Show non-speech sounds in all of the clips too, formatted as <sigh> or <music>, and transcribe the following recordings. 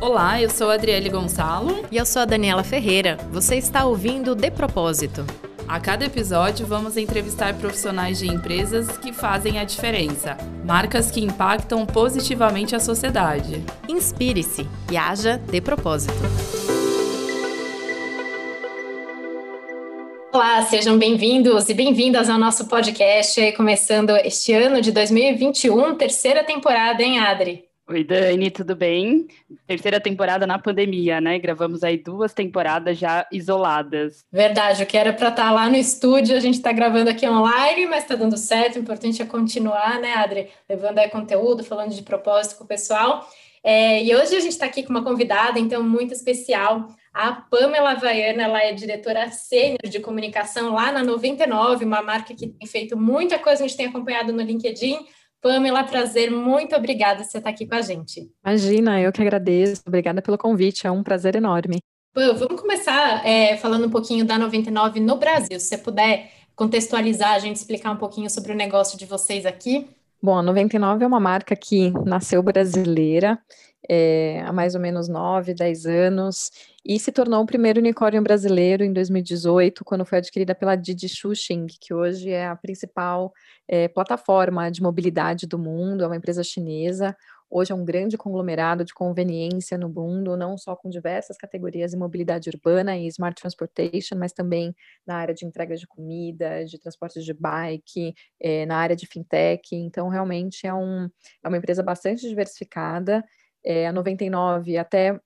Olá, eu sou a Adriele Gonçalo. E eu sou a Daniela Ferreira. Você está ouvindo De Propósito. A cada episódio, vamos entrevistar profissionais de empresas que fazem a diferença, marcas que impactam positivamente a sociedade. Inspire-se e haja de propósito. Olá, sejam bem-vindos e bem-vindas ao nosso podcast, começando este ano de 2021, terceira temporada, hein, Adri? Oi, Dani, tudo bem? Terceira temporada na pandemia, né? Gravamos aí duas temporadas já isoladas. Verdade, o que era para estar tá lá no estúdio, a gente está gravando aqui online, mas está dando certo. O importante é continuar, né, Adri? Levando aí conteúdo, falando de propósito com o pessoal. É, e hoje a gente está aqui com uma convidada, então, muito especial. A Pamela Havaiana, ela é diretora sênior de comunicação lá na 99, uma marca que tem feito muita coisa, a gente tem acompanhado no LinkedIn Pamela, prazer, muito obrigada por você estar aqui com a gente. Imagina, eu que agradeço. Obrigada pelo convite, é um prazer enorme. vamos começar é, falando um pouquinho da 99 no Brasil. Se você puder contextualizar, a gente explicar um pouquinho sobre o negócio de vocês aqui. Bom, a 99 é uma marca que nasceu brasileira é, há mais ou menos 9, 10 anos e se tornou o primeiro unicórnio brasileiro em 2018, quando foi adquirida pela Didi Xuxing, que hoje é a principal é, plataforma de mobilidade do mundo, é uma empresa chinesa. Hoje é um grande conglomerado de conveniência no mundo, não só com diversas categorias de mobilidade urbana e smart transportation, mas também na área de entrega de comida, de transporte de bike, é, na área de fintech. Então, realmente é, um, é uma empresa bastante diversificada. É, a 99 até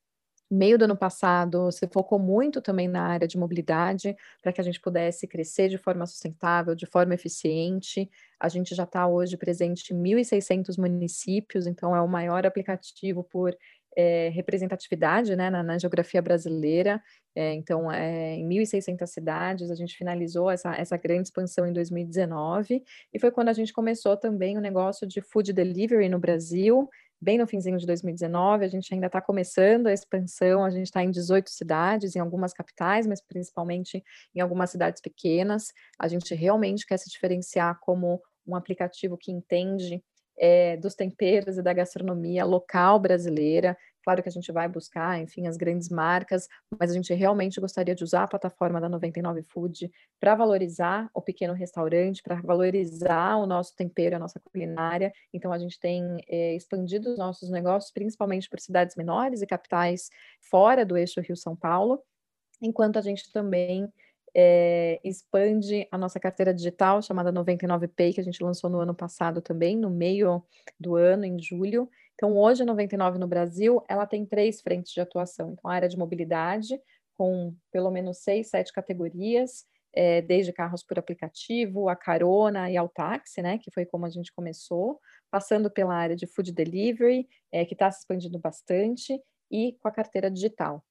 meio do ano passado, se focou muito também na área de mobilidade, para que a gente pudesse crescer de forma sustentável, de forma eficiente. A gente já está hoje presente em 1.600 municípios, então é o maior aplicativo por é, representatividade né, na, na, geografia brasileira. É, então, é, em 1.600 cidades, a gente finalizou essa, essa grande expansão em 2019, e foi quando a gente começou também o negócio de food delivery no Brasil, bem no finzinho de 2019, a gente ainda está começando a expansão, a gente está em 18 cidades, em algumas capitais, mas principalmente em algumas cidades pequenas. A gente realmente quer se diferenciar como um aplicativo que entende é, dos temperos e da gastronomia local brasileira, Claro que a gente vai buscar, enfim, as grandes marcas, mas a gente realmente gostaria de usar a plataforma da 99 Food para valorizar o pequeno restaurante, para valorizar o nosso tempero, a nossa culinária. Então, a gente tem é, expandido os nossos negócios, principalmente por cidades menores e capitais fora do eixo Rio-São Paulo, enquanto a gente também é, expande a nossa carteira digital chamada 99Pay, que a gente lançou no ano passado também, no meio do ano, em julho, então, hoje a 99 no Brasil, ela tem três frentes de atuação. Então, a área de mobilidade, com pelo menos seis, sete categorias, é, desde carros por aplicativo, a carona e ao táxi, né, que foi como a gente começou, passando pela área de food delivery, é, que está se expandindo bastante, e com a carteira digital.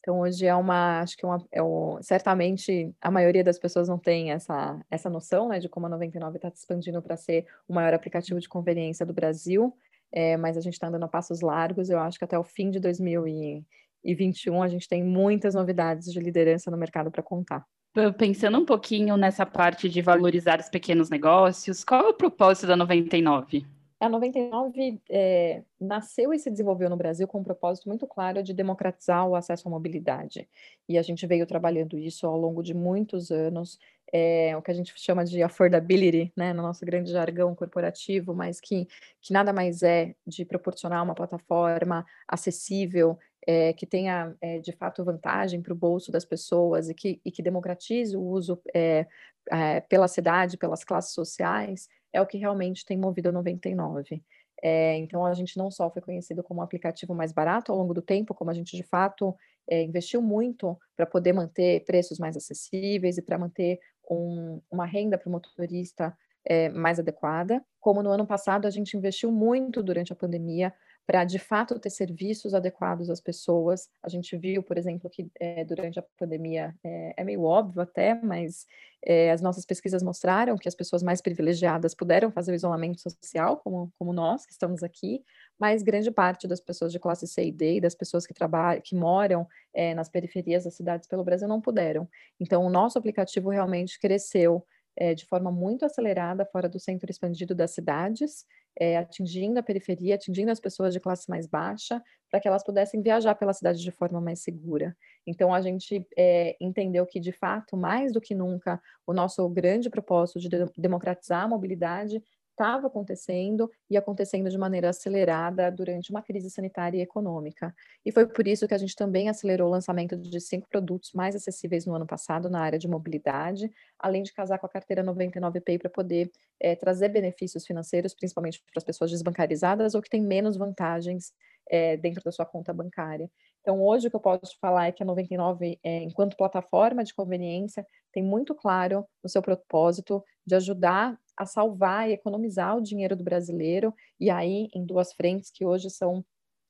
Então, hoje é uma, acho que é, uma, é um, certamente a maioria das pessoas não tem essa, essa noção, né, de como a 99 está se expandindo para ser o maior aplicativo de conveniência do Brasil, é, mas a gente está andando a passos largos. Eu acho que até o fim de 2021 a gente tem muitas novidades de liderança no mercado para contar. Pensando um pouquinho nessa parte de valorizar os pequenos negócios, qual é o propósito da 99? A 99 é, nasceu e se desenvolveu no Brasil com um propósito muito claro de democratizar o acesso à mobilidade. E a gente veio trabalhando isso ao longo de muitos anos, é, o que a gente chama de affordability, né, no nosso grande jargão corporativo, mas que, que nada mais é de proporcionar uma plataforma acessível, é, que tenha é, de fato vantagem para o bolso das pessoas e que, e que democratize o uso é, é, pela cidade, pelas classes sociais, é o que realmente tem movido a 99. É, então, a gente não só foi conhecido como um aplicativo mais barato ao longo do tempo, como a gente de fato é, investiu muito para poder manter preços mais acessíveis e para manter um, uma renda para o motorista é, mais adequada, como no ano passado a gente investiu muito durante a pandemia para de fato ter serviços adequados às pessoas. A gente viu, por exemplo, que é, durante a pandemia é, é, meio óbvio até, mas é, as nossas pesquisas mostraram que as pessoas mais privilegiadas puderam fazer o isolamento social, como, como nós que estamos aqui, mas grande parte das pessoas de classe C e D e das pessoas que trabalham, que moram nas periferias das cidades pelo Brasil não puderam. Então, o nosso aplicativo realmente cresceu é, de forma muito acelerada fora do centro expandido das cidades, é, atingindo a periferia, atingindo as pessoas de classe mais baixa, para que elas pudessem viajar pela cidade de forma mais segura. Então, a gente é, entendeu que, de fato, mais do que nunca, o nosso grande propósito de democratizar a mobilidade estava acontecendo e acontecendo de maneira acelerada durante uma crise sanitária e econômica. E foi por isso que a gente também acelerou o lançamento de cinco produtos mais acessíveis no ano passado na área de mobilidade, além de casar com a carteira 99Pay para poder é, trazer benefícios financeiros, principalmente para as pessoas desbancarizadas ou que têm menos vantagens é, dentro da sua conta bancária. Então, hoje o que eu posso falar é que a 99, é, enquanto plataforma de conveniência, tem muito claro no seu propósito de ajudar a salvar e economizar o dinheiro do brasileiro, e aí em duas frentes que hoje são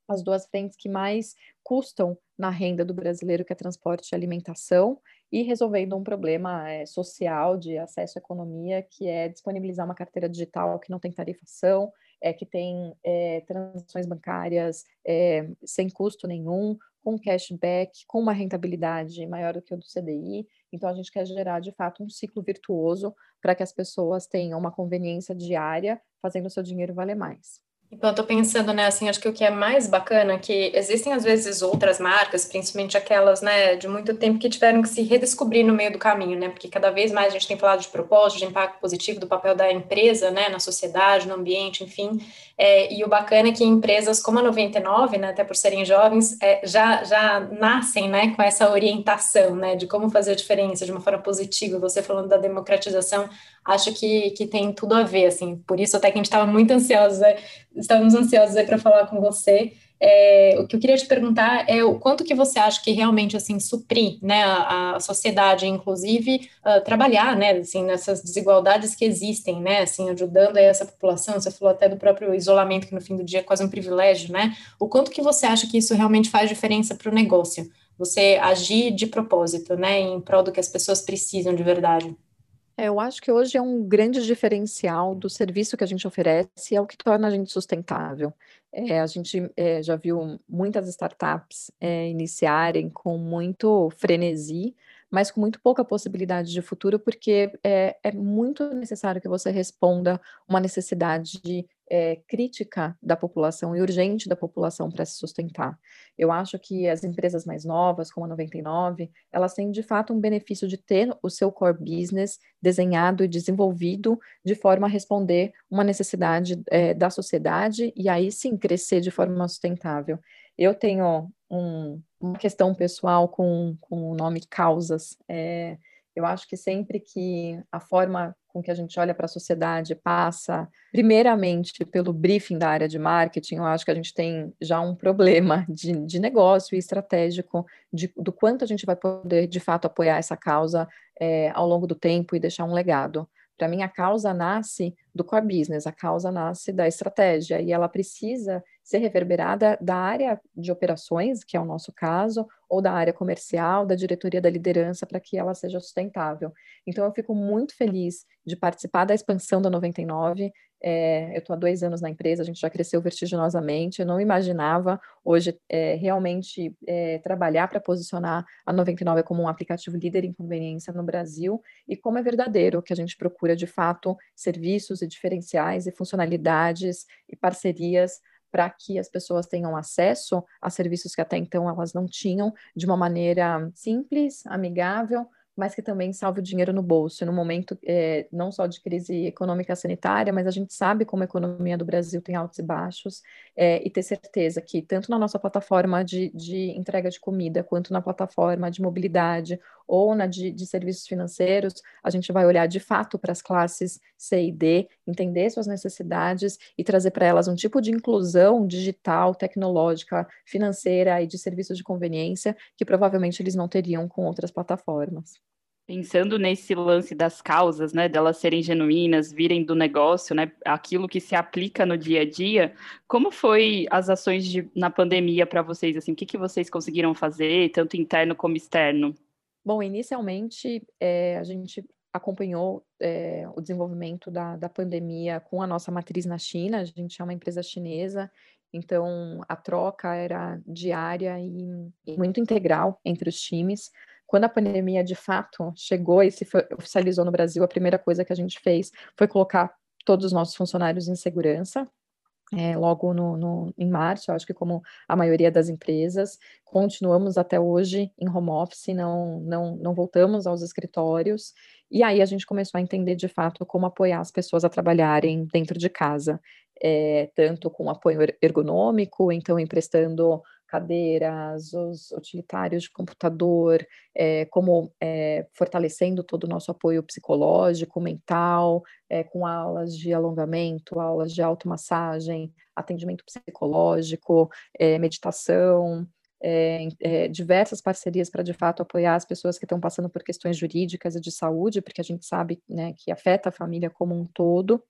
as duas frentes que mais custam na renda do brasileiro, que é transporte e alimentação, e resolvendo um problema é, social de acesso à economia, que é disponibilizar uma carteira digital que não tem tarifação, é, que tem é, transações bancárias é, sem custo nenhum, com cashback, com uma rentabilidade maior do que o do CDI. Então, a gente quer gerar, de fato, um ciclo virtuoso para que as pessoas tenham uma conveniência diária, fazendo o seu dinheiro valer mais. Então, eu estou pensando, né, assim, acho que o que é mais bacana é que existem, às vezes, outras marcas, principalmente aquelas, né, de muito tempo, que tiveram que se redescobrir no meio do caminho, né, porque cada vez mais a gente tem falado de propósito, de impacto positivo, do papel da empresa, né, na sociedade, no ambiente, enfim, é, e o bacana é que empresas como a 99, né, até por serem jovens, é, já, já nascem, né, com essa orientação, né, de como fazer a diferença de uma forma positiva, você falando da democratização, acho que, que tem tudo a ver, assim, por isso até que a gente estava muito ansiosa, estávamos ansiosos para falar com você, é, o que eu queria te perguntar é o quanto que você acha que realmente assim suprir, né, a, a sociedade, inclusive uh, trabalhar, né, assim nessas desigualdades que existem, né, assim ajudando essa população. Você falou até do próprio isolamento que no fim do dia é quase um privilégio, né? O quanto que você acha que isso realmente faz diferença para o negócio? Você agir de propósito, né, em prol do que as pessoas precisam de verdade. É, eu acho que hoje é um grande diferencial do serviço que a gente oferece, é o que torna a gente sustentável. É, a gente é, já viu muitas startups é, iniciarem com muito frenesi, mas com muito pouca possibilidade de futuro, porque é, é muito necessário que você responda uma necessidade de é, crítica da população e urgente da população para se sustentar. Eu acho que as empresas mais novas, como a 99, elas têm de fato um benefício de ter o seu core business desenhado e desenvolvido de forma a responder uma necessidade é, da sociedade e aí sim crescer de forma sustentável. Eu tenho um, uma questão pessoal com, com o nome causas. É, eu acho que sempre que a forma com que a gente olha para a sociedade passa, primeiramente, pelo briefing da área de marketing, eu acho que a gente tem já um problema <laughs> de, de negócio e estratégico de, do quanto a gente vai poder, de fato, apoiar essa causa é, ao longo do tempo e deixar um legado. Para mim, a causa nasce do core business, a causa nasce da estratégia e ela precisa ser reverberada da área de operações, que é o nosso caso, ou da área comercial, da diretoria da liderança, para que ela seja sustentável. Então, eu fico muito feliz de participar da expansão da 99. É, eu estou há dois anos na empresa, a gente já cresceu vertiginosamente. Eu não imaginava hoje é, realmente é, trabalhar para posicionar a 99 como um aplicativo líder em conveniência no Brasil e como é verdadeiro que a gente procura de fato serviços e diferenciais e funcionalidades e parcerias para que as pessoas tenham acesso a serviços que até então elas não tinham, de uma maneira simples, amigável, mas que também salve o dinheiro no bolso, no momento é, não só de crise econômica sanitária, mas a gente sabe como a economia do Brasil tem altos e baixos, é, e ter certeza que tanto na nossa plataforma de, de entrega de comida, quanto na plataforma de mobilidade ou na de, de serviços financeiros, a gente vai olhar de fato para as classes C e D, entender suas necessidades e trazer para elas um tipo de inclusão digital, tecnológica, financeira e de serviços de conveniência que provavelmente eles não teriam com outras plataformas. Pensando nesse lance das causas, né, delas serem genuínas, virem do negócio, né, aquilo que se aplica no dia a dia, como foi as ações de, na pandemia para vocês, assim, o que, que vocês conseguiram fazer, tanto interno como externo? Bom, inicialmente é, a gente acompanhou é, o desenvolvimento da, da pandemia com a nossa matriz na China, a gente é uma empresa chinesa, então a troca era diária e, e muito integral entre os times, quando a pandemia de fato chegou e se oficializou no Brasil, a primeira coisa que a gente fez foi colocar todos os nossos funcionários em segurança, é, logo no, no, em março, acho que como a maioria das empresas, continuamos até hoje em home office, não, não, não voltamos aos escritórios, e aí a gente começou a entender de fato como apoiar as pessoas a trabalharem dentro de casa, é, tanto com apoio ergonômico, então emprestando cadeiras, os utilitários de computador, é, como é, fortalecendo todo o nosso apoio psicológico, mental, é, com aulas de alongamento, aulas de automassagem, atendimento psicológico, meditação, é, é, diversas parcerias para de fato apoiar as pessoas que estão passando por questões jurídicas e de saúde, porque a gente sabe né, que afeta a família como um todo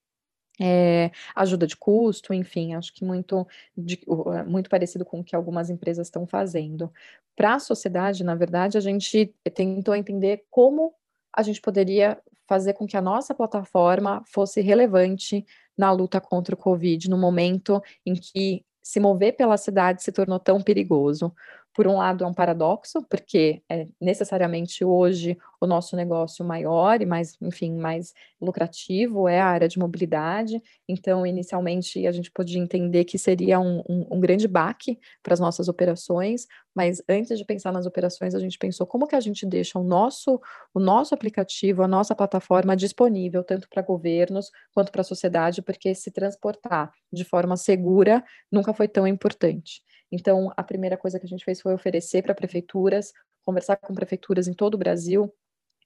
é, ajuda de custo, enfim, acho que muito, de, é, muito parecido com o que algumas empresas estão fazendo. Para a sociedade, na verdade, a gente tentou entender como a gente poderia fazer com que a nossa plataforma fosse relevante na luta contra o Covid, no momento em que se mover pela cidade se tornou tão perigoso por um lado, é um paradoxo, porque é necessariamente hoje o nosso negócio maior e mais, enfim, mais lucrativo é a área de mobilidade. Então, inicialmente, a gente podia entender que seria um, um, um grande baque para as nossas operações, mas antes de pensar nas operações, a gente pensou como que a gente deixa o nosso, o nosso aplicativo, a nossa plataforma disponível tanto para governos quanto para a sociedade, porque se transportar de forma segura nunca foi tão importante. Então, a primeira coisa que a gente fez foi oferecer para prefeituras, conversar com prefeituras em todo o Brasil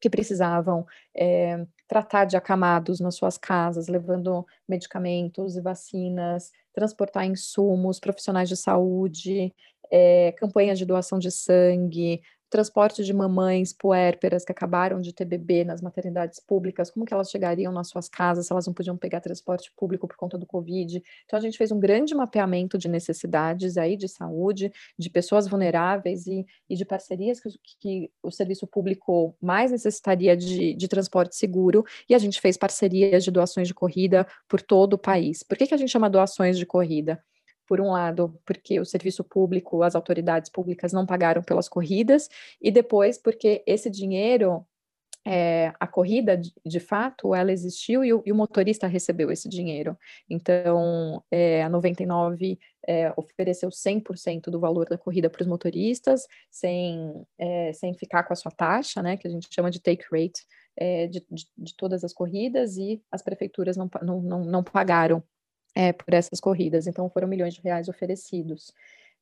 que precisavam é, tratar de acamados nas suas casas, levando medicamentos e vacinas, transportar insumos, profissionais de saúde, é, campanhas de doação de sangue, transporte de mamães puérperas que acabaram de ter bebê nas maternidades públicas, como que elas chegariam nas suas casas se elas não podiam pegar transporte público por conta do Covid. Então a gente fez um grande mapeamento de necessidades aí de saúde, de pessoas vulneráveis e, e de parcerias que, que, o serviço público mais necessitaria de, de transporte seguro, e a gente fez parcerias de doações de corrida por todo o país. Por que, que a gente chama doações de corrida? Por um lado, porque o serviço público, as autoridades públicas não pagaram pelas corridas, e depois porque esse dinheiro, é, a corrida, de, de, fato, ela existiu e o, e o, motorista recebeu esse dinheiro. Então, é, a 99 é, ofereceu 100% do valor da corrida para os motoristas, sem, é, sem ficar com a sua taxa, né, que a gente chama de take rate, é, de, de, de, todas as corridas, e as prefeituras não, não, não, não pagaram é, por essas corridas. Então, foram milhões de reais oferecidos.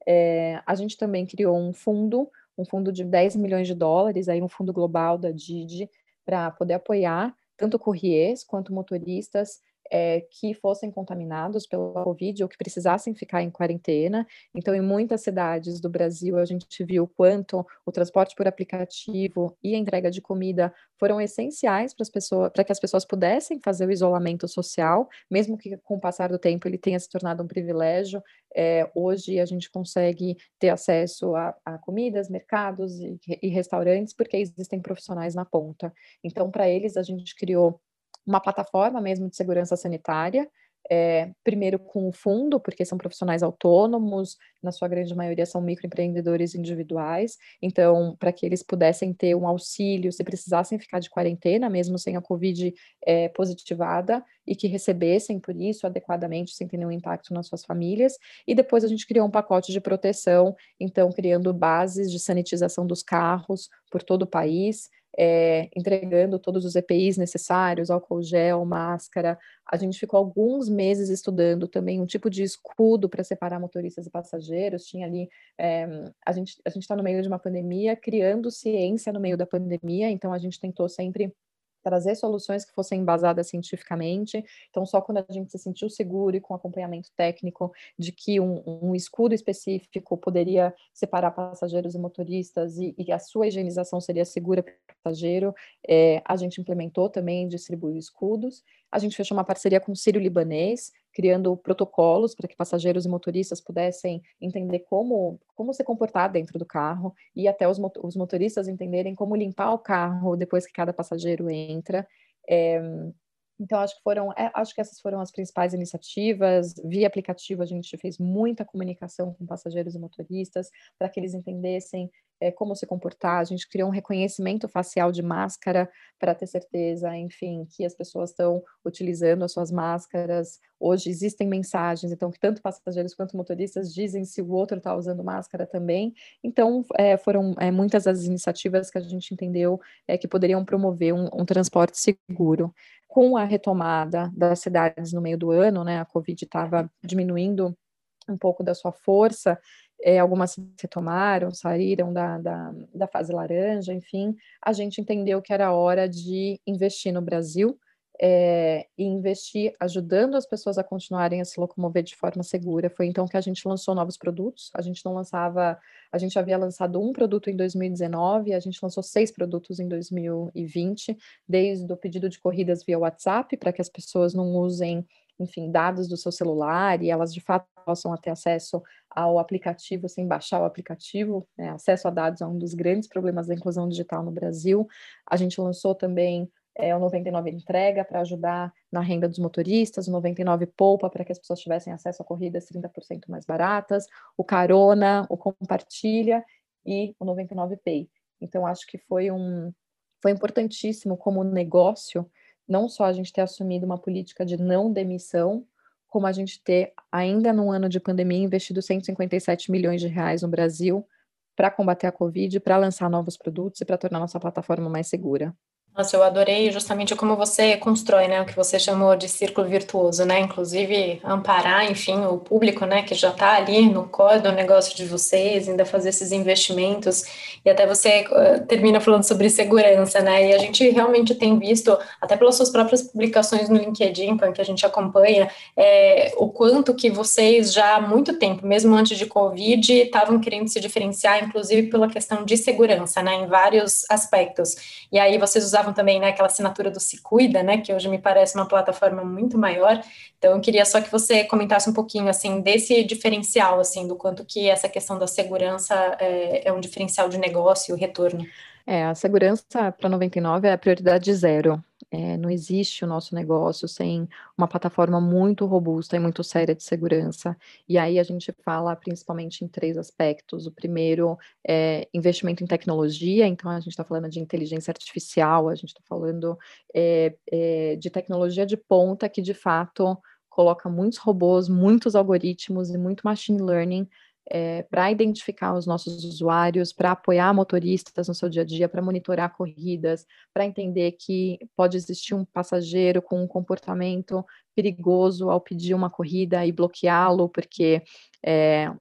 É, a gente também criou um fundo, um fundo de 10 milhões de dólares, aí um fundo global da Didi, para poder apoiar tanto courriers quanto motoristas é, que fossem contaminados pela Covid ou que precisassem ficar em quarentena. Então, em muitas cidades do Brasil, a gente viu quanto o transporte por aplicativo e a entrega de comida foram essenciais para as pessoas, para que as pessoas pudessem fazer o isolamento social, mesmo que com o passar do tempo ele tenha se tornado um privilégio. É, hoje a gente consegue ter acesso a, a comidas, mercados e, e restaurantes porque existem profissionais na ponta. Então, para eles, a gente criou uma plataforma mesmo de segurança sanitária, é, primeiro com o fundo, porque são profissionais autônomos, na sua grande maioria são microempreendedores individuais, então, para que eles pudessem ter um auxílio se precisassem ficar de quarentena, mesmo sem a Covid é, positivada, e que recebessem por isso adequadamente, sem ter nenhum impacto nas suas famílias, e depois a gente criou um pacote de proteção, então, criando bases de sanitização dos carros por todo o país, é, entregando todos os EPIs necessários, álcool gel, máscara. A gente ficou alguns meses estudando também um tipo de escudo para separar motoristas e passageiros. Tinha ali, é, a gente a está no meio de uma pandemia, criando ciência no meio da pandemia, então a gente tentou sempre trazer soluções que fossem embasadas cientificamente. Então, só quando a gente se sentiu seguro e com acompanhamento técnico de que um, um escudo específico poderia separar passageiros e motoristas e, e a sua higienização seria segura para o passageiro, é, a gente implementou também, distribuiu escudos. A gente fechou uma parceria com o Sírio Libanês, criando protocolos para que passageiros e motoristas pudessem entender como, como se comportar dentro do carro e até os, os motoristas entenderem como limpar o carro depois que cada passageiro entra. É, então, acho que foram, é, acho que essas foram as principais iniciativas. Via aplicativo, a gente fez muita comunicação com passageiros e motoristas para que eles entendessem é, como se comportar, a gente criou um reconhecimento facial de máscara para ter certeza, enfim, que as pessoas estão utilizando as suas máscaras. Hoje existem mensagens, então, que tanto passageiros quanto motoristas dizem se o outro está usando máscara também. Então, é, foram é, muitas as iniciativas que a gente entendeu é, que poderiam promover um, um transporte seguro. Com a retomada das cidades no meio do ano, né, a Covid estava diminuindo um pouco da sua força, é, algumas retomaram, saíram da, da, da, fase laranja, enfim, a gente entendeu que era hora de investir no Brasil é, e investir ajudando as pessoas a continuarem a se locomover de forma segura. Foi então que a gente lançou novos produtos. A gente não lançava, a gente havia lançado um produto em 2019, a gente lançou seis produtos em 2020, desde o pedido de corridas via WhatsApp, para que as pessoas não usem enfim, dados do seu celular e elas de fato possam ter acesso ao aplicativo sem baixar o aplicativo. Né? Acesso a dados é um dos grandes problemas da inclusão digital no Brasil. A gente lançou também é, o 99 entrega para ajudar na renda dos motoristas, o 99 poupa para que as pessoas tivessem acesso a corridas 30% mais baratas, o carona, o compartilha e o 99 pay. Então acho que foi um foi importantíssimo como negócio não só a gente ter assumido uma política de não demissão, como a gente ter, ainda no ano de pandemia, investido 157 milhões de reais no Brasil para combater a Covid, para lançar novos produtos e para tornar nossa plataforma mais segura. Nossa, eu adorei justamente como você constrói, né, o que você chamou de círculo virtuoso, né, inclusive amparar, enfim, o público, né, que já está ali no core do negócio de vocês, ainda fazer esses investimentos, e até você uh, termina falando sobre segurança, né, e a gente realmente tem visto, até pelas suas próprias publicações no LinkedIn, que a gente acompanha, é, o quanto que vocês já há muito tempo, mesmo antes de Covid, estavam querendo se diferenciar, inclusive pela questão de segurança, né, em vários aspectos, e aí vocês usavam também né, aquela assinatura do Se Cuida, né, que hoje me parece uma plataforma muito maior. Então, eu queria só que você comentasse um pouquinho assim desse diferencial, assim, do quanto que essa questão da segurança é, é um diferencial de negócio e o retorno. É, a segurança para 99 é a prioridade zero. É, não existe o nosso negócio sem uma plataforma muito robusta e muito séria de segurança. E aí a gente fala principalmente em três aspectos. O primeiro é investimento em tecnologia, então a gente está falando de inteligência artificial, a gente está falando é, é, de tecnologia de ponta que de fato coloca muitos robôs, muitos algoritmos e muito machine learning é, para identificar os nossos usuários, para apoiar motoristas no seu dia a dia, para monitorar corridas, para entender que pode existir um passageiro com um comportamento perigoso ao pedir uma corrida e bloqueá-lo, porque é,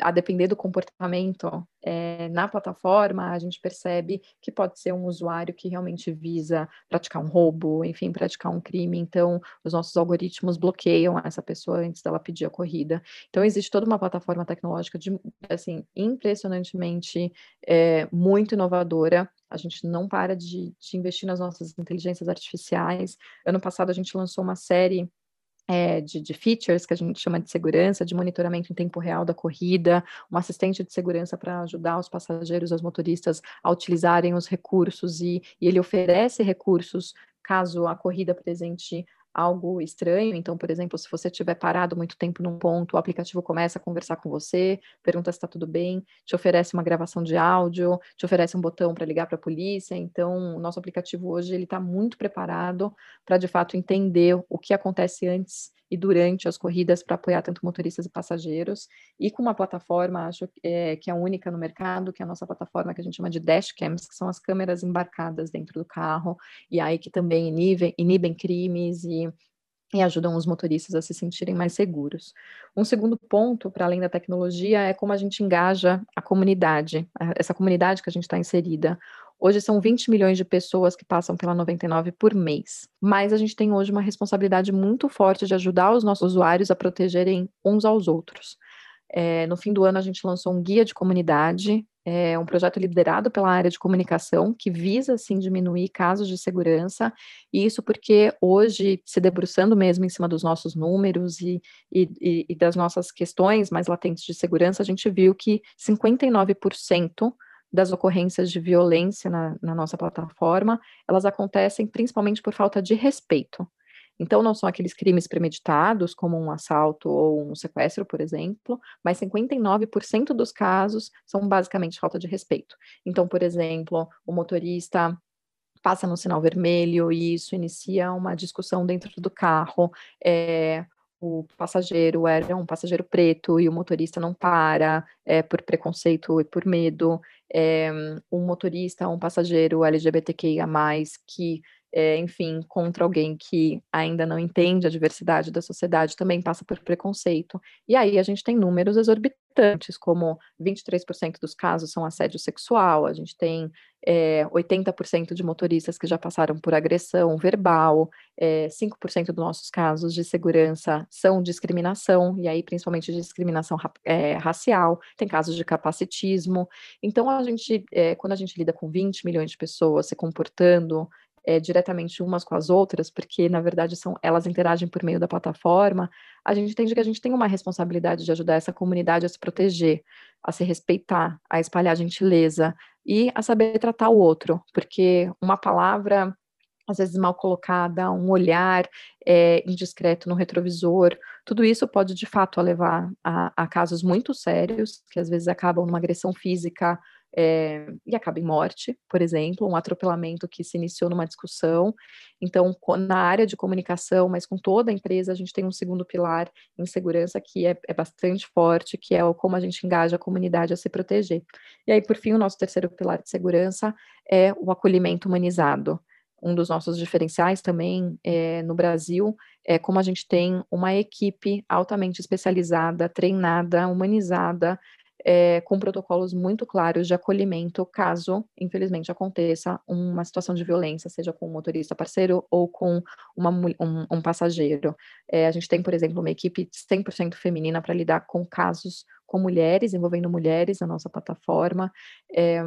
a depender do comportamento é, na plataforma, a gente percebe que pode ser um usuário que realmente visa praticar um roubo, enfim, praticar um crime. Então, os nossos algoritmos bloqueiam essa pessoa antes dela pedir a corrida. Então, existe toda uma plataforma tecnológica de, assim, impressionantemente é, muito inovadora. A gente não para de, de investir nas nossas inteligências artificiais. Ano passado, a gente lançou uma série é, de, de, features que a gente chama de segurança, de monitoramento em tempo real da corrida, um assistente de segurança para ajudar os passageiros, os motoristas a utilizarem os recursos e, e ele oferece recursos caso a corrida apresente algo estranho. Então, por exemplo, se você estiver parado muito tempo num ponto, o aplicativo começa a conversar com você, pergunta se está tudo bem, te oferece uma gravação de áudio, te oferece um botão para ligar para a polícia. Então, o nosso aplicativo hoje ele está muito preparado para de fato entender o que acontece antes e durante as corridas para apoiar tanto motoristas e passageiros, e com uma plataforma, acho é, que é a única no mercado, que é a nossa plataforma que a gente chama de dashcams, que são as câmeras embarcadas dentro do carro, e aí que também inibem, inibem crimes e e ajudam os motoristas a se sentirem mais seguros. Um segundo ponto, para além da tecnologia, é como a gente engaja a comunidade, essa comunidade que a gente está inserida. Hoje são 20 milhões de pessoas que passam pela 99 por mês, mas a gente tem hoje uma responsabilidade muito forte de ajudar os nossos usuários a protegerem uns aos outros. É, no fim do ano, a gente lançou um guia de comunidade, é um projeto liderado pela área de comunicação, que visa, assim, diminuir casos de segurança, e isso porque hoje, se debruçando mesmo em cima dos nossos números e, e, e das nossas questões mais latentes de segurança, a gente viu que 59% das ocorrências de violência na, na nossa plataforma, elas acontecem principalmente por falta de respeito. Então, não são aqueles crimes premeditados, como um assalto ou um sequestro, por exemplo, mas 59% dos casos são basicamente falta de respeito. Então, por exemplo, o motorista passa no sinal vermelho e isso inicia uma discussão dentro do carro. É, o passageiro era um passageiro preto e o motorista não para é, por preconceito e por medo. É, um motorista, um passageiro LGBTQIA+, que é, enfim, contra alguém que ainda não entende a diversidade da sociedade, também passa por preconceito. E aí a gente tem números exorbitantes, como 23% dos casos são assédio sexual, a gente tem é, 80% de motoristas que já passaram por agressão verbal, é, 5% dos nossos casos de segurança são discriminação, e aí principalmente discriminação racial, tem casos de capacitismo. Então, a gente, quando a gente lida com 20 milhões de pessoas se comportando é, diretamente umas com as outras, porque na verdade são elas interagem por meio da plataforma, a gente entende que a gente tem uma responsabilidade de ajudar essa comunidade a se proteger, a se respeitar, a espalhar gentileza e a saber tratar o outro, porque uma palavra às vezes mal colocada, um olhar é, indiscreto no retrovisor, tudo isso pode de fato levar a, a, casos muito sérios, que às vezes acabam numa agressão física é, e acaba em morte, por exemplo, um atropelamento que se iniciou numa discussão. Então, na área de comunicação, mas com toda a empresa, a gente tem um segundo pilar em segurança que é, é bastante forte, que é o como a gente engaja a comunidade a se proteger. E aí, por fim, o nosso terceiro pilar de segurança é o acolhimento humanizado um dos nossos diferenciais também é, no Brasil é como a gente tem uma equipe altamente especializada, treinada, humanizada, é, com protocolos muito claros de acolhimento caso, infelizmente, aconteça uma situação de violência, seja com um motorista parceiro ou com uma, um, um, passageiro. É, a gente tem, por exemplo, uma equipe 100% feminina para lidar com casos com mulheres, envolvendo mulheres na nossa plataforma. É,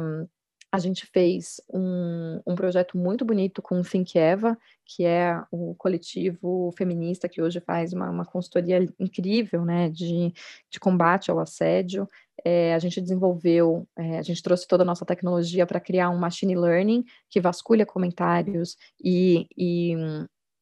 a gente fez um, um projeto muito bonito com o Think Eva, que é o coletivo feminista que hoje faz uma, uma consultoria incrível né, de, de combate ao assédio. É, a gente desenvolveu, é, a gente trouxe toda a nossa tecnologia para criar um machine learning que vasculha comentários e, e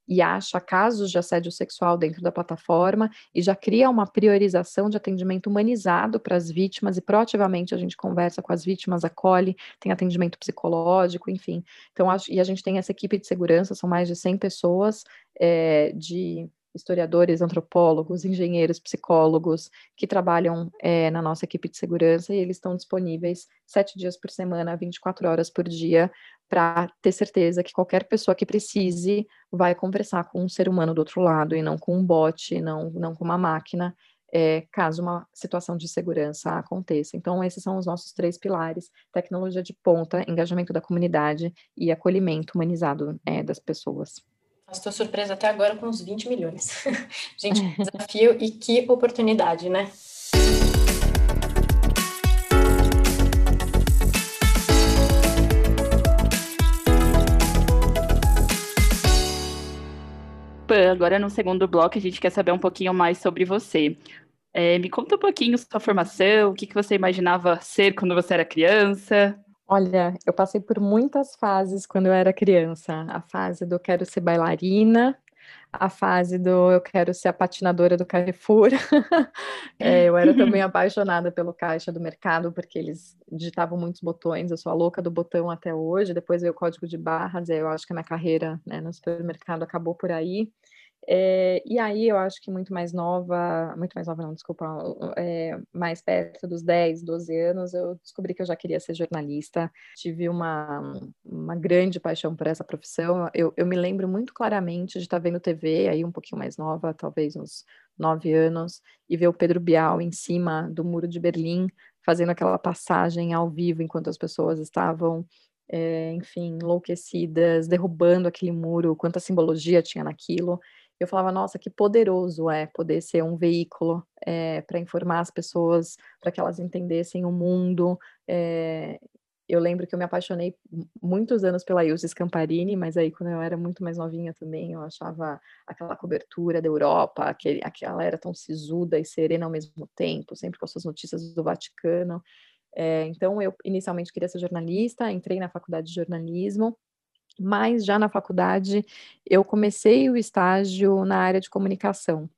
e acha casos de assédio sexual dentro da plataforma e já cria uma priorização de atendimento humanizado para as vítimas e proativamente a gente conversa com as vítimas, acolhe, tem atendimento psicológico, enfim. Então, e a gente tem essa equipe de segurança, são mais de 100 pessoas é, de historiadores, antropólogos, engenheiros, psicólogos que trabalham é, na nossa equipe de segurança e eles estão disponíveis sete dias por semana, 24 horas por dia, para ter certeza que qualquer pessoa que precise vai conversar com um ser humano do outro lado e não com um bot, não, não com uma máquina, é, caso uma situação de segurança aconteça. Então, esses são os nossos três pilares: tecnologia de ponta, engajamento da comunidade e acolhimento humanizado é, das pessoas. Estou surpresa até agora com os 20 milhões. <laughs> Gente, que <laughs> desafio e que oportunidade, né? Agora no segundo bloco a gente quer saber um pouquinho mais sobre você. É, me conta um pouquinho sua formação, o que, que você imaginava ser quando você era criança? Olha, eu passei por muitas fases quando eu era criança. A fase do quero ser bailarina, a fase do eu quero ser a patinadora do Carrefour. <laughs> é, eu era também <laughs> apaixonada pelo caixa do mercado, porque eles digitavam muitos botões. Eu sou a louca do botão até hoje. Depois veio o código de barras, eu acho que a minha carreira né, no supermercado acabou por aí. É, e aí eu acho que muito mais nova, muito mais nova não, desculpa, é, mais perto dos 10, 12 anos, eu descobri que eu já queria ser jornalista, tive uma, uma grande paixão por essa profissão, eu, eu me lembro muito claramente de estar vendo TV, aí um pouquinho mais nova, talvez uns 9 anos, e ver o Pedro Bial em cima do muro de Berlim, fazendo aquela passagem ao vivo enquanto as pessoas estavam é, enfim, enlouquecidas, derrubando aquele muro, quanta simbologia tinha naquilo eu falava, nossa, que poderoso é poder ser um veículo é, para informar as pessoas, para que elas entendessem o mundo. É, eu lembro que eu me apaixonei muitos anos pela Ilse Scamparini, mas aí quando eu era muito mais novinha também, eu achava aquela cobertura da Europa, aquele, aquela era tão sisuda e serena ao mesmo tempo, sempre com as suas notícias do Vaticano. É, então, eu inicialmente queria ser jornalista, entrei na faculdade de jornalismo, mas já na faculdade eu comecei o estágio na área de comunicação.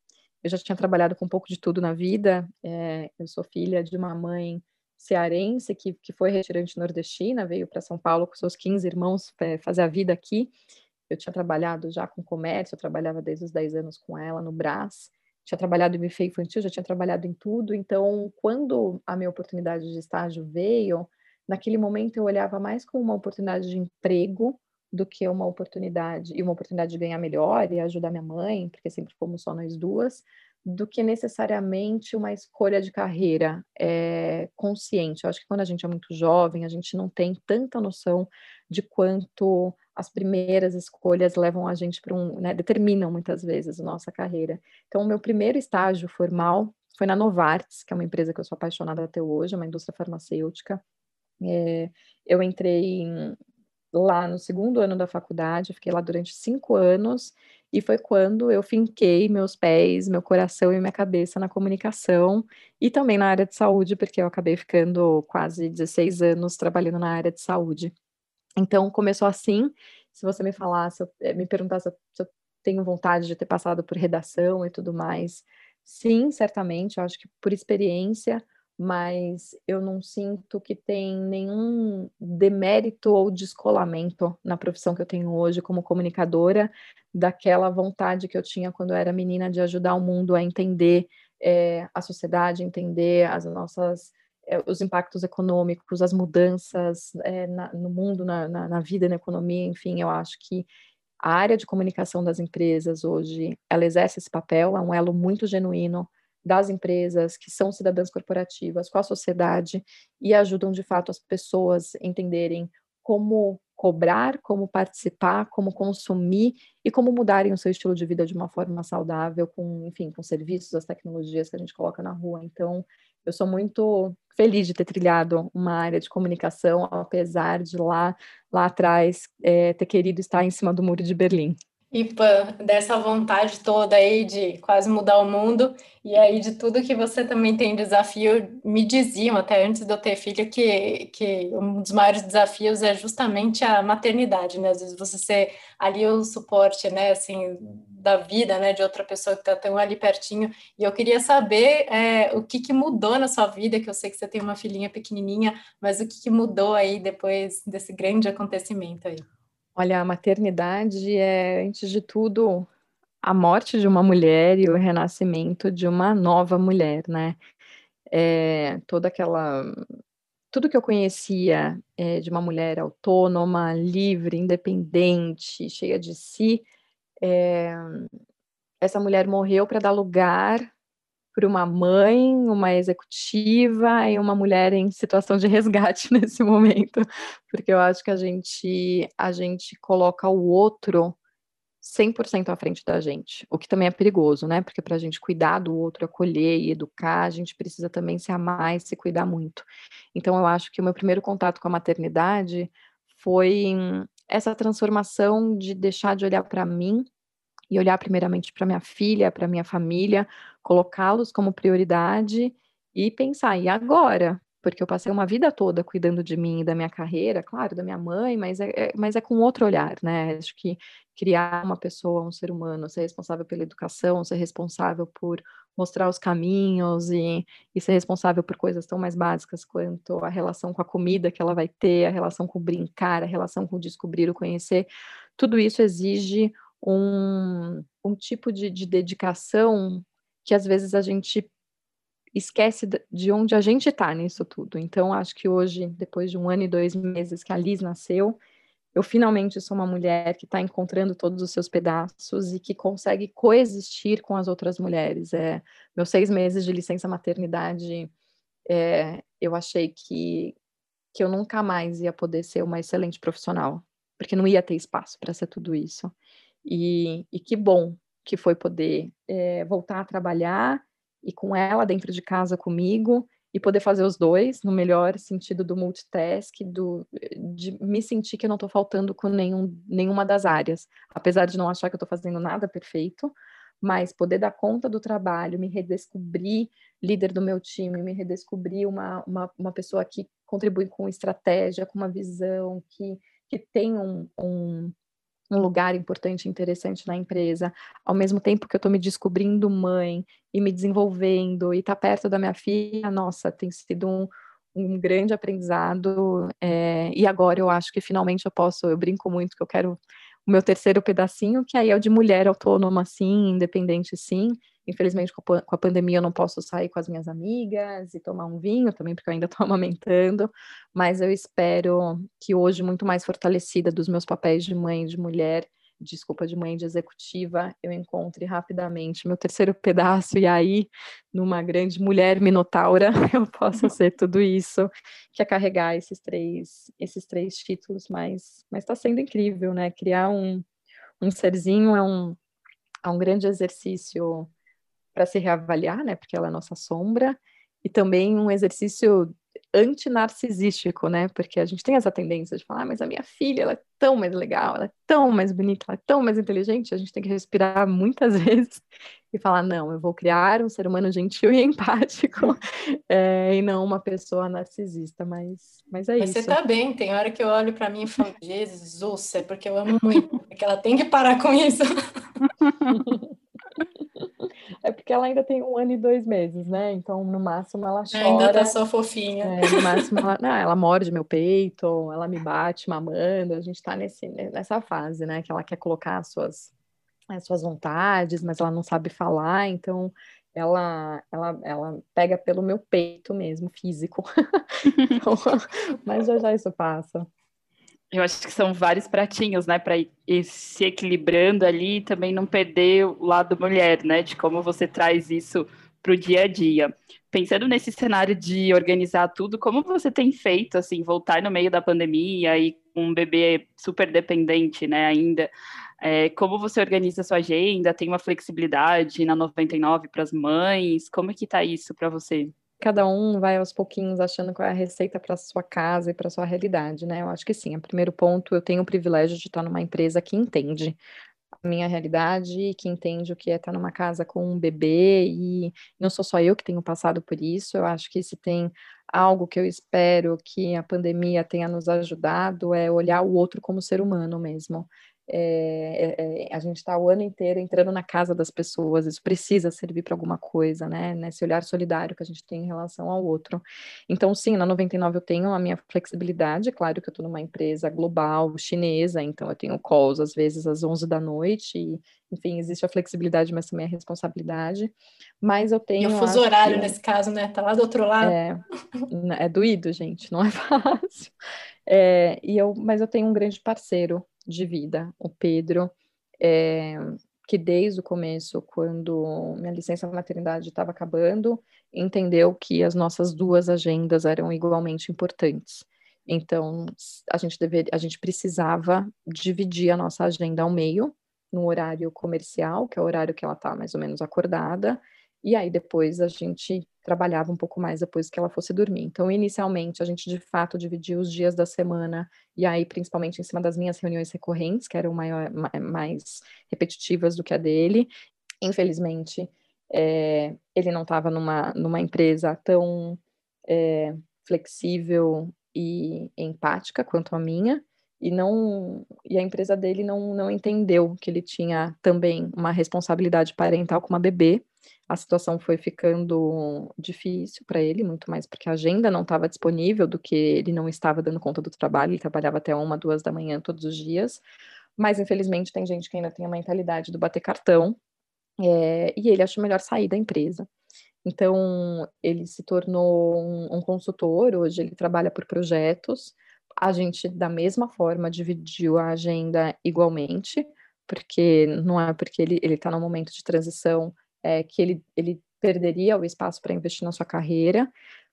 Eu já tinha trabalhado com um pouco de tudo na vida. É, eu sou filha de uma mãe cearense que, que foi retirante nordestina, veio para São Paulo com seus 15 irmãos é, fazer a vida aqui. Eu tinha trabalhado já com comércio, eu trabalhava desde os 10 anos com ela no Brás. Tinha trabalhado em buffet infantil, já tinha trabalhado em tudo. Então, quando a minha oportunidade de estágio veio, naquele momento eu olhava mais como uma oportunidade de emprego do que uma oportunidade, e uma oportunidade de ganhar melhor e ajudar minha mãe, porque sempre fomos só nós duas, do que necessariamente uma escolha de carreira é, consciente. Eu acho que quando a gente é muito jovem, a gente não tem tanta noção de quanto as primeiras escolhas levam a gente para um, né, determinam muitas vezes a nossa carreira. Então, o meu primeiro estágio formal foi na Novartis, que é uma empresa que eu sou apaixonada até hoje, uma indústria farmacêutica. É, eu entrei em, lá no segundo ano da faculdade, fiquei lá durante cinco anos, e foi quando eu finquei meus pés, meu coração e minha cabeça na comunicação e também na área de saúde, porque eu acabei ficando quase 16 anos trabalhando na área de saúde. Então, começou assim. Se você me falasse, eh, me perguntasse se eu tenho vontade de ter passado por redação e tudo mais, sim, certamente, eu acho que por experiência, mas eu não sinto que tem nenhum demérito ou descolamento na profissão que eu tenho hoje como comunicadora, daquela vontade que eu tinha quando eu era menina de ajudar o mundo a entender é, a sociedade, entender as nossas é, os impactos econômicos, as mudanças é, na, no mundo, na, na, na vida, na economia, enfim, eu acho que a área de comunicação das empresas hoje, ela exerce esse papel, é um elo muito genuíno das empresas que são cidadãs corporativas com a sociedade e ajudam de fato as pessoas entenderem como cobrar, como participar, como consumir e como mudarem o seu estilo de vida de uma forma saudável com, enfim, com serviços, as tecnologias que a gente coloca na rua. Então, eu sou muito feliz de ter trilhado uma área de comunicação, apesar de lá, lá atrás, é, ter querido estar em cima do muro de Berlim. Ipan, dessa vontade toda aí de quase mudar o mundo, e aí de tudo que você também tem desafio, me diziam até antes de eu ter filho que, que um dos maiores desafios é justamente a maternidade, né? Às vezes você ser ali o suporte, né, assim, da vida, né, de outra pessoa que está tão ali pertinho, e eu queria saber é, o que, que mudou na sua vida, que eu sei que você tem uma filhinha pequenininha, mas o que, que mudou aí depois desse grande acontecimento aí? Olha, a maternidade é, antes de tudo, a morte de uma mulher e o renascimento de uma nova mulher, né? É, toda aquela. Tudo que eu conhecia é, de uma mulher autônoma, livre, independente, cheia de si, é, essa mulher morreu para dar lugar para uma mãe, uma executiva e uma mulher em situação de resgate <laughs> nesse momento, porque eu acho que a gente a gente coloca o outro 100% à frente da gente, o que também é perigoso, né? Porque para a gente cuidar do outro, acolher e educar, a gente precisa também se amar e se cuidar muito. Então, eu acho que o meu primeiro contato com a maternidade foi essa transformação de deixar de olhar para mim e olhar primeiramente para minha filha, para minha família, colocá-los como prioridade e pensar, e agora? Porque eu passei uma vida toda cuidando de mim e da minha carreira, claro, da minha mãe, mas é, é, mas é com outro olhar, né? Acho que criar uma pessoa, um ser humano, ser responsável pela educação, ser responsável por mostrar os caminhos e, e ser responsável por coisas tão mais básicas quanto a relação com a comida que ela vai ter, a relação com brincar, a relação com descobrir, o conhecer, tudo isso exige um, um tipo de, de dedicação que às vezes a gente esquece de onde a gente está nisso tudo. Então, acho que hoje, depois de um ano e dois meses que a Liz nasceu, eu finalmente sou uma mulher que está encontrando todos os seus pedaços e que consegue coexistir com as outras mulheres. É, meus seis meses de licença maternidade, é, eu achei que, que eu nunca mais ia poder ser uma excelente profissional, porque não ia ter espaço para ser tudo isso. E, e que bom que foi poder é, voltar a trabalhar e com ela dentro de casa comigo e poder fazer os dois no melhor sentido do multitask, do, de me sentir que eu não estou faltando com nenhum, nenhuma das áreas, apesar de não achar que eu estou fazendo nada perfeito, mas poder dar conta do trabalho, me redescobrir líder do meu time, me redescobrir uma, uma, uma pessoa que contribui com estratégia, com uma visão, que que tem um, um, um lugar importante e interessante na empresa, ao mesmo tempo que eu estou me descobrindo mãe e me desenvolvendo e tá perto da minha filha, nossa, tem sido um, um grande aprendizado. É, e agora eu acho que finalmente eu posso, eu brinco muito que eu quero o meu terceiro pedacinho, que aí é o de mulher autônoma, sim, independente, sim. Infelizmente, com a, com a pandemia, eu não posso sair com as minhas amigas e tomar um vinho também, porque eu ainda estou <laughs> amamentando. Mas eu espero que hoje, muito mais fortalecida dos meus papéis de mãe de mulher, desculpa, de mãe de executiva, eu encontre rapidamente meu terceiro pedaço, e aí, numa grande mulher minotaura, <laughs> eu possa <laughs> ser tudo isso, que é carregar esses três, esses três títulos, mas está sendo incrível, né? Criar um, um serzinho é um, é um grande exercício para se reavaliar, né? Porque ela é nossa sombra, e também um exercício antinarcisístico, né? Porque a gente tem essa tendência de falar, ah, mas a minha filha, ela é tão mais legal, ela é tão mais bonita, ela é tão mais inteligente. A gente tem que respirar muitas <laughs> vezes e falar, não, eu vou criar um ser humano gentil e <laughs> empático é, <laughs> e não uma pessoa narcisista, mas, mas é mas isso. Você tá bem, tem hora que eu olho para mim e falo, Jesus, é porque eu amo muito, porque ela tem que parar com isso. É porque ela ainda tem um ano e dois meses, né? Então, no máximo, ela chora. Ainda tá só fofinha. É, no máximo, ela, não, ela morde meu peito, ela me bate mamando. A gente tá nesse, nessa fase, né? Que ela quer colocar as suas, as suas vontades, mas ela não sabe falar. Então, ela, ela, ela pega pelo meu peito mesmo, físico. <laughs> então, mas já já isso passa. Eu acho que são vários pratinhos, né, para ir se equilibrando ali e também não perder o lado mulher, né, de como você traz isso para o dia a dia. Pensando nesse cenário de organizar tudo, como você tem feito, assim, voltar no meio da pandemia e com um bebê super dependente, né, ainda, é, como você organiza sua agenda? Tem uma flexibilidade na 99 para as mães? Como é que está isso para você? Cada um vai aos pouquinhos achando qual é a receita para sua casa e para sua realidade, né? Eu acho que sim. O primeiro ponto, eu tenho o privilégio de estar numa empresa que entende a minha realidade, que entende o que é estar numa casa com um bebê e não sou só eu que tenho passado por isso. Eu acho que se tem algo que eu espero que a pandemia tenha nos ajudado é olhar o outro como ser humano mesmo. É, é, é, a gente está o ano inteiro entrando na casa das pessoas, isso precisa servir para alguma coisa, né? Nesse olhar solidário que a gente tem em relação ao outro. Então, sim, na 99 eu tenho a minha flexibilidade, claro que eu estou numa empresa global, chinesa, então eu tenho calls às vezes às 11 da noite, e, enfim, existe a flexibilidade, mas também a responsabilidade. Mas eu tenho. E o fuso horário que... nesse caso, né? Tá lá do outro lado. É, é doído, gente, não é <laughs> fácil. É, e eu, mas eu tenho um grande parceiro de vida, o Pedro, é, que desde o começo, quando minha licença maternidade estava acabando, entendeu que as nossas duas agendas eram igualmente importantes. Então, a gente deveria, a gente precisava dividir a nossa agenda ao meio, no horário comercial, que é o horário que ela está mais ou menos acordada, e aí depois a gente trabalhava um pouco mais depois que ela fosse dormir. Então, inicialmente, a gente de fato dividia os dias da semana, e aí principalmente em cima das minhas reuniões recorrentes, que eram maior, mais repetitivas do que a dele. Infelizmente, é, ele não estava numa, numa empresa tão é, flexível e empática quanto a minha, e não e a empresa dele não, não entendeu que ele tinha também uma responsabilidade parental com uma bebê a situação foi ficando difícil para ele, muito mais porque a agenda não estava disponível, do que ele não estava dando conta do trabalho, ele trabalhava até uma, duas da manhã todos os dias, mas infelizmente tem gente que ainda tem a mentalidade do bater cartão, é, e ele achou melhor sair da empresa. Então, ele se tornou um, um consultor, hoje ele trabalha por projetos, a gente, da mesma forma, dividiu a agenda igualmente, porque não é porque ele está no momento de transição é, que ele, ele perderia o espaço para investir na sua carreira.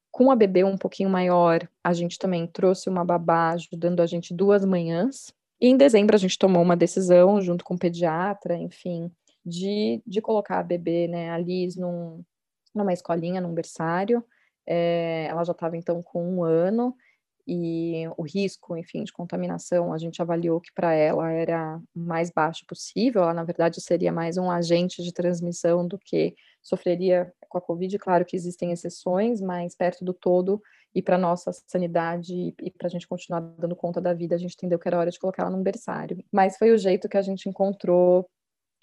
Com a bebê um pouquinho maior, a gente também trouxe uma babá ajudando a gente duas manhãs. E em dezembro a gente tomou uma decisão, junto com o pediatra, enfim, de, de colocar a bebê, né, a Liz, num, numa escolinha, num berçário. É, ela já estava então com um ano e o risco, enfim, de contaminação, a gente avaliou que para ela era mais baixo possível, ela na verdade seria mais um agente de transmissão do que sofreria com a Covid. Claro que existem exceções, mas perto do todo e para nossa sanidade e para a gente continuar dando conta da vida, a gente entendeu que era hora de colocar ela num berçário. Mas foi o jeito que a gente encontrou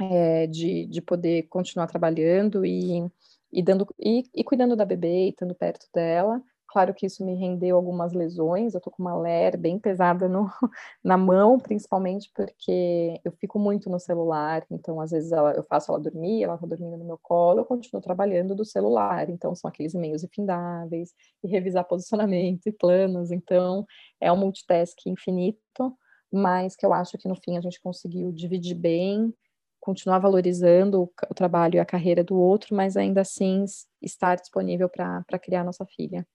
é, de, de poder continuar trabalhando e, e dando e, e cuidando da bebê e estando perto dela Claro que isso me rendeu algumas lesões, eu tô com uma ler bem pesada no, <laughs> na mão, principalmente porque eu fico muito no celular, então às vezes ela, eu faço ela dormir, ela tá dormindo no meu colo, eu continuo trabalhando do celular, então são aqueles e-mails infindáveis, e revisar posicionamento e planos, então é um multitask infinito, mas que eu acho que no fim a gente conseguiu dividir bem, continuar valorizando o, trabalho e a carreira do outro, mas ainda assim estar disponível para criar nossa filha.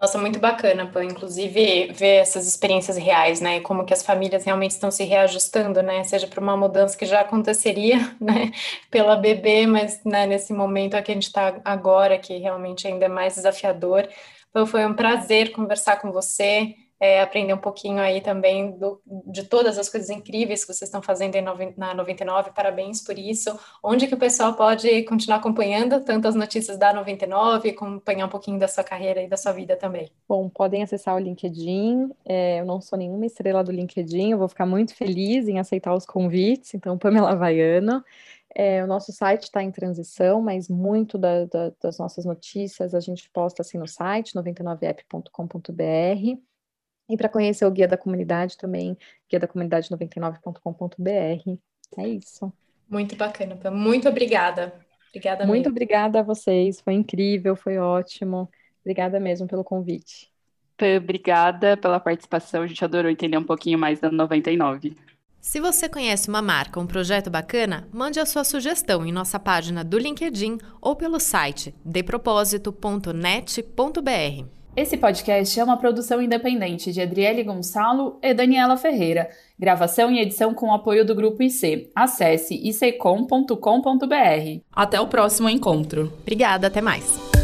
Nossa, muito bacana, Pan. Inclusive, ver essas experiências reais, né? Como que as famílias realmente estão se reajustando, né? Seja para uma mudança que já aconteceria, <laughs> né? Pela bebê, mas né, nesse momento aqui a gente está agora, que realmente ainda é mais desafiador. Então, foi um prazer conversar com você é, aprender um pouquinho aí também do, de todas as coisas incríveis que vocês estão fazendo na 99, parabéns por isso. Onde que o pessoal pode continuar acompanhando tanto as notícias da 99, acompanhar um pouquinho da sua carreira e da sua vida também? Bom, podem acessar o LinkedIn, é, eu não sou nenhuma estrela do LinkedIn, eu vou ficar muito feliz em aceitar os convites, então <laughs> Pamela Vaiano. É, o nosso site está em transição, mas muito da, da, das nossas notícias a gente posta assim no site, 99app.com.br. E para conhecer o Guia da Comunidade também, guia da comunidade 99.com.br. É isso. Muito bacana, Muito obrigada. Obrigada Muito mesmo. obrigada a vocês, foi incrível, foi ótimo. Obrigada mesmo pelo convite. Obrigada pela participação, a gente adorou entender um pouquinho mais da 99. Se você conhece uma marca, um projeto bacana, mande a sua sugestão em nossa página do LinkedIn ou pelo site depropósito.net.br. Esse podcast é uma produção independente de Adriele Gonçalo e Daniela Ferreira. Gravação e edição com apoio do Grupo IC. Acesse icom.com.br. Até o próximo encontro. Obrigada, até mais.